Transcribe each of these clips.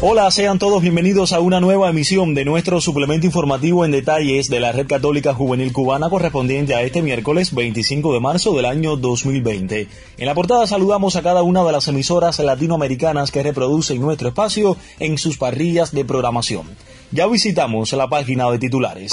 Hola, sean todos bienvenidos a una nueva emisión de nuestro suplemento informativo en detalles de la Red Católica Juvenil Cubana correspondiente a este miércoles 25 de marzo del año 2020. En la portada saludamos a cada una de las emisoras latinoamericanas que reproducen nuestro espacio en sus parrillas de programación. Ya visitamos la página de titulares.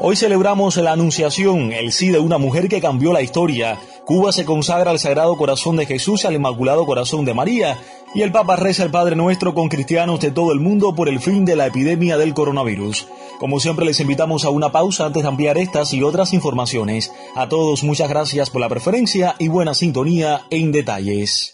Hoy celebramos la Anunciación, el sí de una mujer que cambió la historia. Cuba se consagra al Sagrado Corazón de Jesús y al Inmaculado Corazón de María y el Papa reza el Padre Nuestro con cristianos de todo el mundo por el fin de la epidemia del coronavirus. Como siempre les invitamos a una pausa antes de ampliar estas y otras informaciones. A todos muchas gracias por la preferencia y buena sintonía en detalles.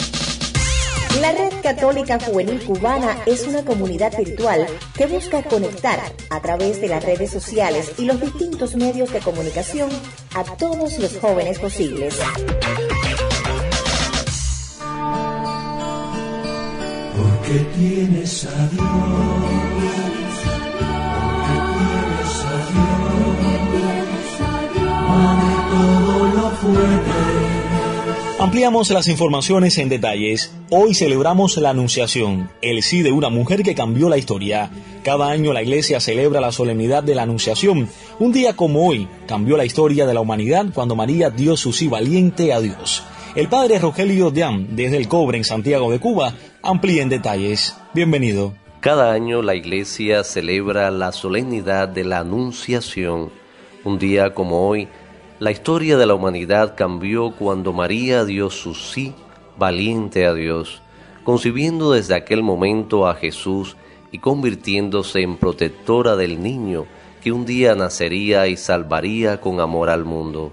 La Red Católica Juvenil Cubana es una comunidad virtual que busca conectar a través de las redes sociales y los distintos medios de comunicación a todos los jóvenes posibles. Ampliamos las informaciones en detalles. Hoy celebramos la Anunciación, el sí de una mujer que cambió la historia. Cada año la Iglesia celebra la solemnidad de la Anunciación. Un día como hoy cambió la historia de la humanidad cuando María dio su sí valiente a Dios. El padre Rogelio Diam, desde el Cobre en Santiago de Cuba, amplía en detalles. Bienvenido. Cada año la iglesia celebra la solemnidad de la Anunciación. Un día como hoy, la historia de la humanidad cambió cuando María dio su sí valiente a Dios, concibiendo desde aquel momento a Jesús y convirtiéndose en protectora del niño que un día nacería y salvaría con amor al mundo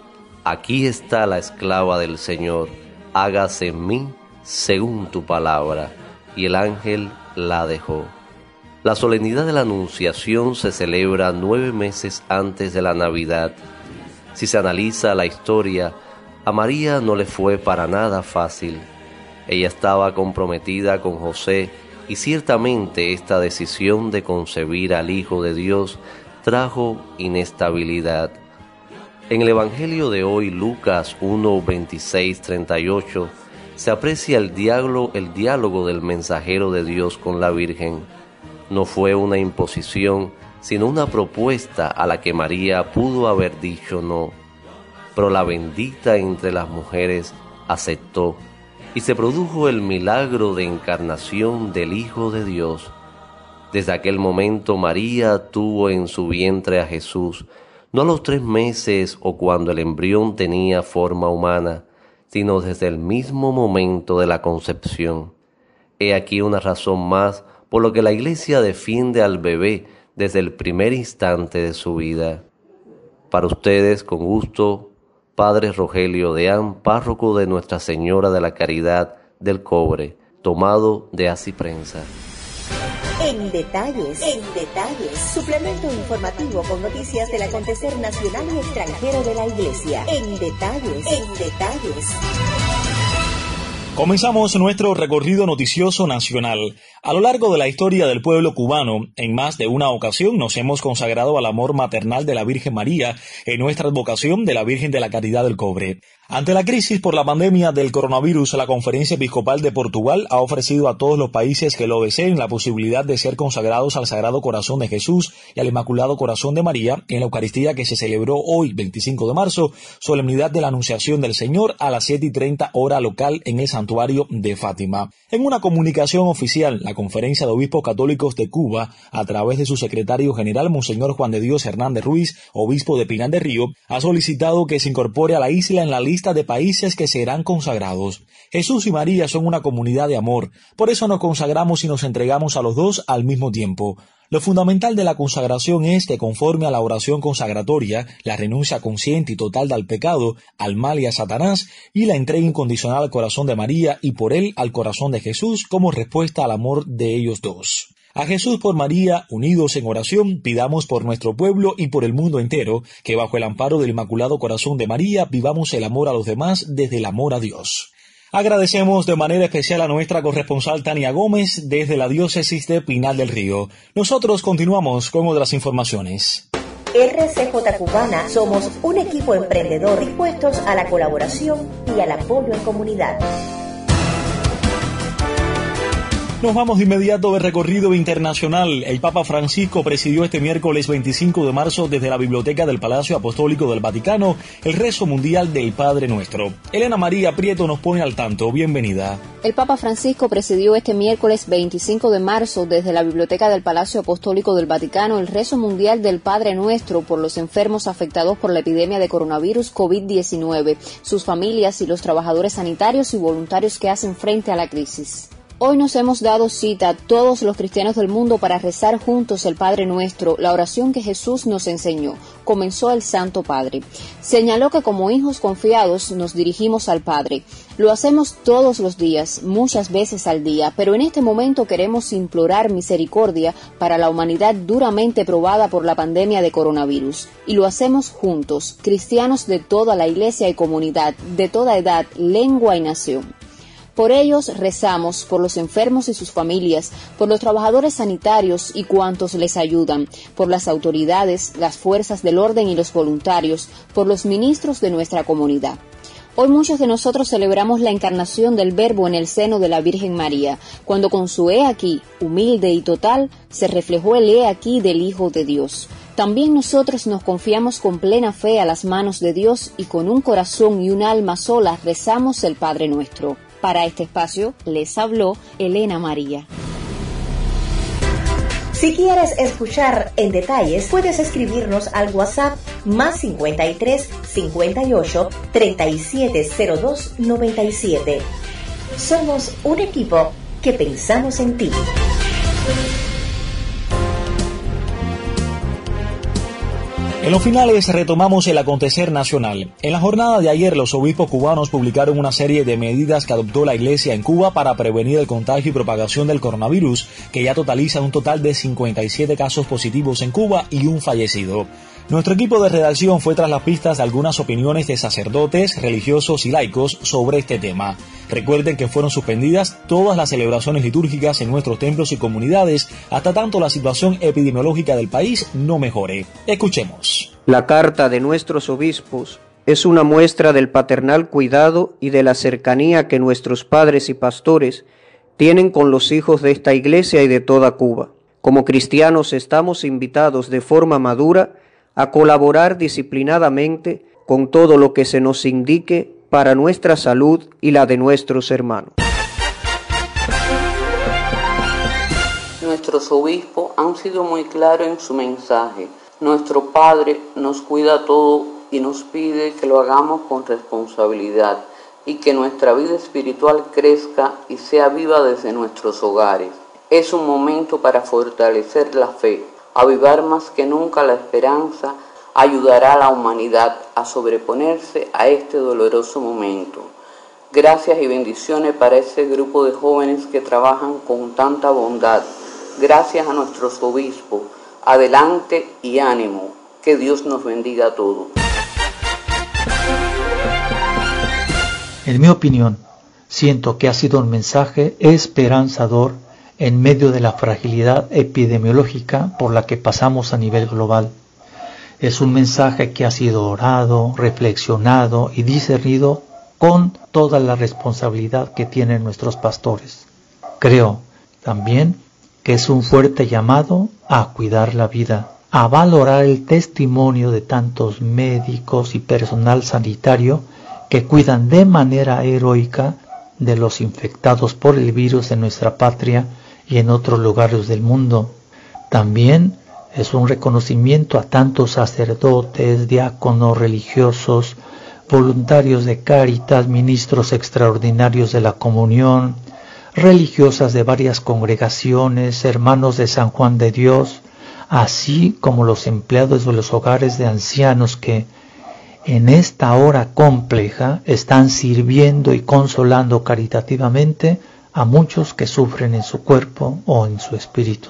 Aquí está la esclava del Señor, hágase en mí según tu palabra. Y el ángel la dejó. La solemnidad de la Anunciación se celebra nueve meses antes de la Navidad. Si se analiza la historia, a María no le fue para nada fácil. Ella estaba comprometida con José y ciertamente esta decisión de concebir al Hijo de Dios trajo inestabilidad. En el Evangelio de hoy, Lucas 1, 26, 38, se aprecia el diálogo, el diálogo del mensajero de Dios con la Virgen. No fue una imposición, sino una propuesta a la que María pudo haber dicho no. Pero la bendita entre las mujeres aceptó y se produjo el milagro de encarnación del Hijo de Dios. Desde aquel momento María tuvo en su vientre a Jesús, no a los tres meses o cuando el embrión tenía forma humana, sino desde el mismo momento de la concepción. He aquí una razón más por lo que la Iglesia defiende al bebé desde el primer instante de su vida. Para ustedes, con gusto, Padre Rogelio Deán, párroco de Nuestra Señora de la Caridad del Cobre, tomado de Así Prensa. En detalles, en detalles, suplemento informativo con noticias del acontecer nacional y extranjero de la Iglesia. En detalles, en detalles. Comenzamos nuestro recorrido noticioso nacional. A lo largo de la historia del pueblo cubano, en más de una ocasión nos hemos consagrado al amor maternal de la Virgen María en nuestra advocación de la Virgen de la Caridad del Cobre. Ante la crisis por la pandemia del coronavirus, la Conferencia Episcopal de Portugal ha ofrecido a todos los países que lo deseen la posibilidad de ser consagrados al Sagrado Corazón de Jesús y al Inmaculado Corazón de María en la Eucaristía que se celebró hoy, 25 de marzo, solemnidad de la Anunciación del Señor a las 7 y 30 hora local en el santuario de Fátima. En una comunicación oficial, la Conferencia de Obispos Católicos de Cuba, a través de su secretario general, Monseñor Juan de Dios Hernández Ruiz, obispo de Pinar de Río, ha solicitado que se incorpore a la isla en la lista de países que serán consagrados. Jesús y María son una comunidad de amor, por eso nos consagramos y nos entregamos a los dos al mismo tiempo. Lo fundamental de la consagración es que conforme a la oración consagratoria, la renuncia consciente y total al pecado, al mal y a Satanás, y la entrega incondicional al corazón de María y por él al corazón de Jesús como respuesta al amor de ellos dos. A Jesús por María, unidos en oración, pidamos por nuestro pueblo y por el mundo entero, que bajo el amparo del Inmaculado Corazón de María vivamos el amor a los demás desde el amor a Dios. Agradecemos de manera especial a nuestra corresponsal Tania Gómez desde la diócesis de Pinal del Río. Nosotros continuamos con otras informaciones. RCJ Cubana somos un equipo emprendedor dispuestos a la colaboración y al apoyo en comunidad. Nos vamos de inmediato de recorrido internacional. El Papa Francisco presidió este miércoles 25 de marzo desde la Biblioteca del Palacio Apostólico del Vaticano el rezo mundial del Padre Nuestro. Elena María Prieto nos pone al tanto. Bienvenida. El Papa Francisco presidió este miércoles 25 de marzo desde la Biblioteca del Palacio Apostólico del Vaticano el rezo mundial del Padre Nuestro por los enfermos afectados por la epidemia de coronavirus COVID-19, sus familias y los trabajadores sanitarios y voluntarios que hacen frente a la crisis. Hoy nos hemos dado cita todos los cristianos del mundo para rezar juntos el Padre Nuestro, la oración que Jesús nos enseñó. Comenzó el Santo Padre. Señaló que como hijos confiados nos dirigimos al Padre. Lo hacemos todos los días, muchas veces al día, pero en este momento queremos implorar misericordia para la humanidad duramente probada por la pandemia de coronavirus. Y lo hacemos juntos, cristianos de toda la iglesia y comunidad, de toda edad, lengua y nación. Por ellos rezamos, por los enfermos y sus familias, por los trabajadores sanitarios y cuantos les ayudan, por las autoridades, las fuerzas del orden y los voluntarios, por los ministros de nuestra comunidad. Hoy muchos de nosotros celebramos la encarnación del Verbo en el seno de la Virgen María, cuando con su He aquí, humilde y total, se reflejó el He aquí del Hijo de Dios. También nosotros nos confiamos con plena fe a las manos de Dios y con un corazón y un alma sola rezamos el Padre nuestro. Para este espacio les habló Elena María. Si quieres escuchar en detalles, puedes escribirnos al WhatsApp más 53 58 3702 97. Somos un equipo que pensamos en ti. En los finales retomamos el acontecer nacional. En la jornada de ayer los obispos cubanos publicaron una serie de medidas que adoptó la Iglesia en Cuba para prevenir el contagio y propagación del coronavirus, que ya totaliza un total de 57 casos positivos en Cuba y un fallecido. Nuestro equipo de redacción fue tras las pistas de algunas opiniones de sacerdotes, religiosos y laicos sobre este tema. Recuerden que fueron suspendidas todas las celebraciones litúrgicas en nuestros templos y comunidades hasta tanto la situación epidemiológica del país no mejore. Escuchemos. La carta de nuestros obispos es una muestra del paternal cuidado y de la cercanía que nuestros padres y pastores tienen con los hijos de esta iglesia y de toda Cuba. Como cristianos estamos invitados de forma madura a colaborar disciplinadamente con todo lo que se nos indique para nuestra salud y la de nuestros hermanos. Nuestros obispos han sido muy claros en su mensaje. Nuestro Padre nos cuida todo y nos pide que lo hagamos con responsabilidad y que nuestra vida espiritual crezca y sea viva desde nuestros hogares. Es un momento para fortalecer la fe, avivar más que nunca la esperanza, ayudará a la humanidad a sobreponerse a este doloroso momento. Gracias y bendiciones para ese grupo de jóvenes que trabajan con tanta bondad. Gracias a nuestros obispos. Adelante y ánimo. Que Dios nos bendiga a todos. En mi opinión, siento que ha sido un mensaje esperanzador en medio de la fragilidad epidemiológica por la que pasamos a nivel global. Es un mensaje que ha sido orado, reflexionado y discernido con toda la responsabilidad que tienen nuestros pastores. Creo también que es un fuerte llamado a cuidar la vida, a valorar el testimonio de tantos médicos y personal sanitario que cuidan de manera heroica de los infectados por el virus en nuestra patria y en otros lugares del mundo. También es un reconocimiento a tantos sacerdotes, diáconos, religiosos, voluntarios de Cáritas, ministros extraordinarios de la comunión, religiosas de varias congregaciones, hermanos de San Juan de Dios, así como los empleados de los hogares de ancianos que en esta hora compleja están sirviendo y consolando caritativamente a muchos que sufren en su cuerpo o en su espíritu.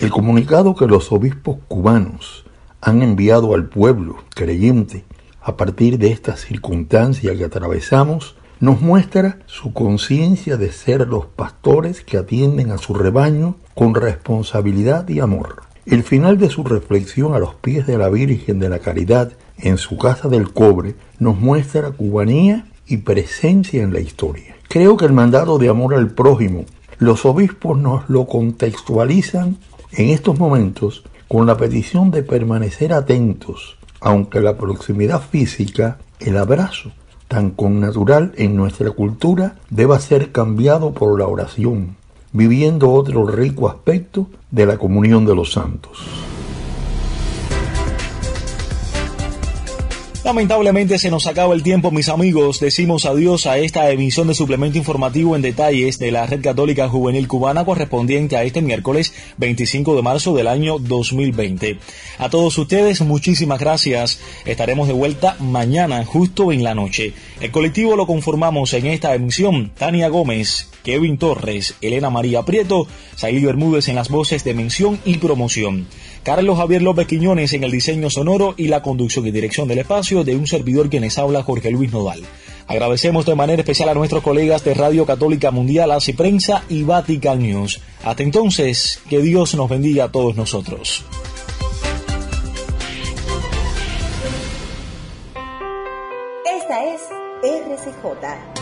El comunicado que los obispos cubanos han enviado al pueblo creyente a partir de esta circunstancia que atravesamos nos muestra su conciencia de ser los pastores que atienden a su rebaño con responsabilidad y amor. El final de su reflexión a los pies de la Virgen de la Caridad en su casa del cobre nos muestra cubanía y presencia en la historia. Creo que el mandato de amor al prójimo, los obispos nos lo contextualizan en estos momentos con la petición de permanecer atentos, aunque la proximidad física, el abrazo, tan connatural en nuestra cultura deba ser cambiado por la oración, viviendo otro rico aspecto de la comunión de los santos. Lamentablemente se nos acaba el tiempo, mis amigos. Decimos adiós a esta emisión de suplemento informativo en detalles de la Red Católica Juvenil Cubana correspondiente a este miércoles 25 de marzo del año 2020. A todos ustedes, muchísimas gracias. Estaremos de vuelta mañana, justo en la noche. El colectivo lo conformamos en esta emisión. Tania Gómez, Kevin Torres, Elena María Prieto, Sailio Bermúdez en las voces de mención y promoción. Carlos Javier López Quiñones en el diseño sonoro y la conducción y dirección del espacio de un servidor que les habla Jorge Luis Nodal. Agradecemos de manera especial a nuestros colegas de Radio Católica Mundial, Así Prensa y Vatican News. Hasta entonces, que Dios nos bendiga a todos nosotros. Esta es RCJ,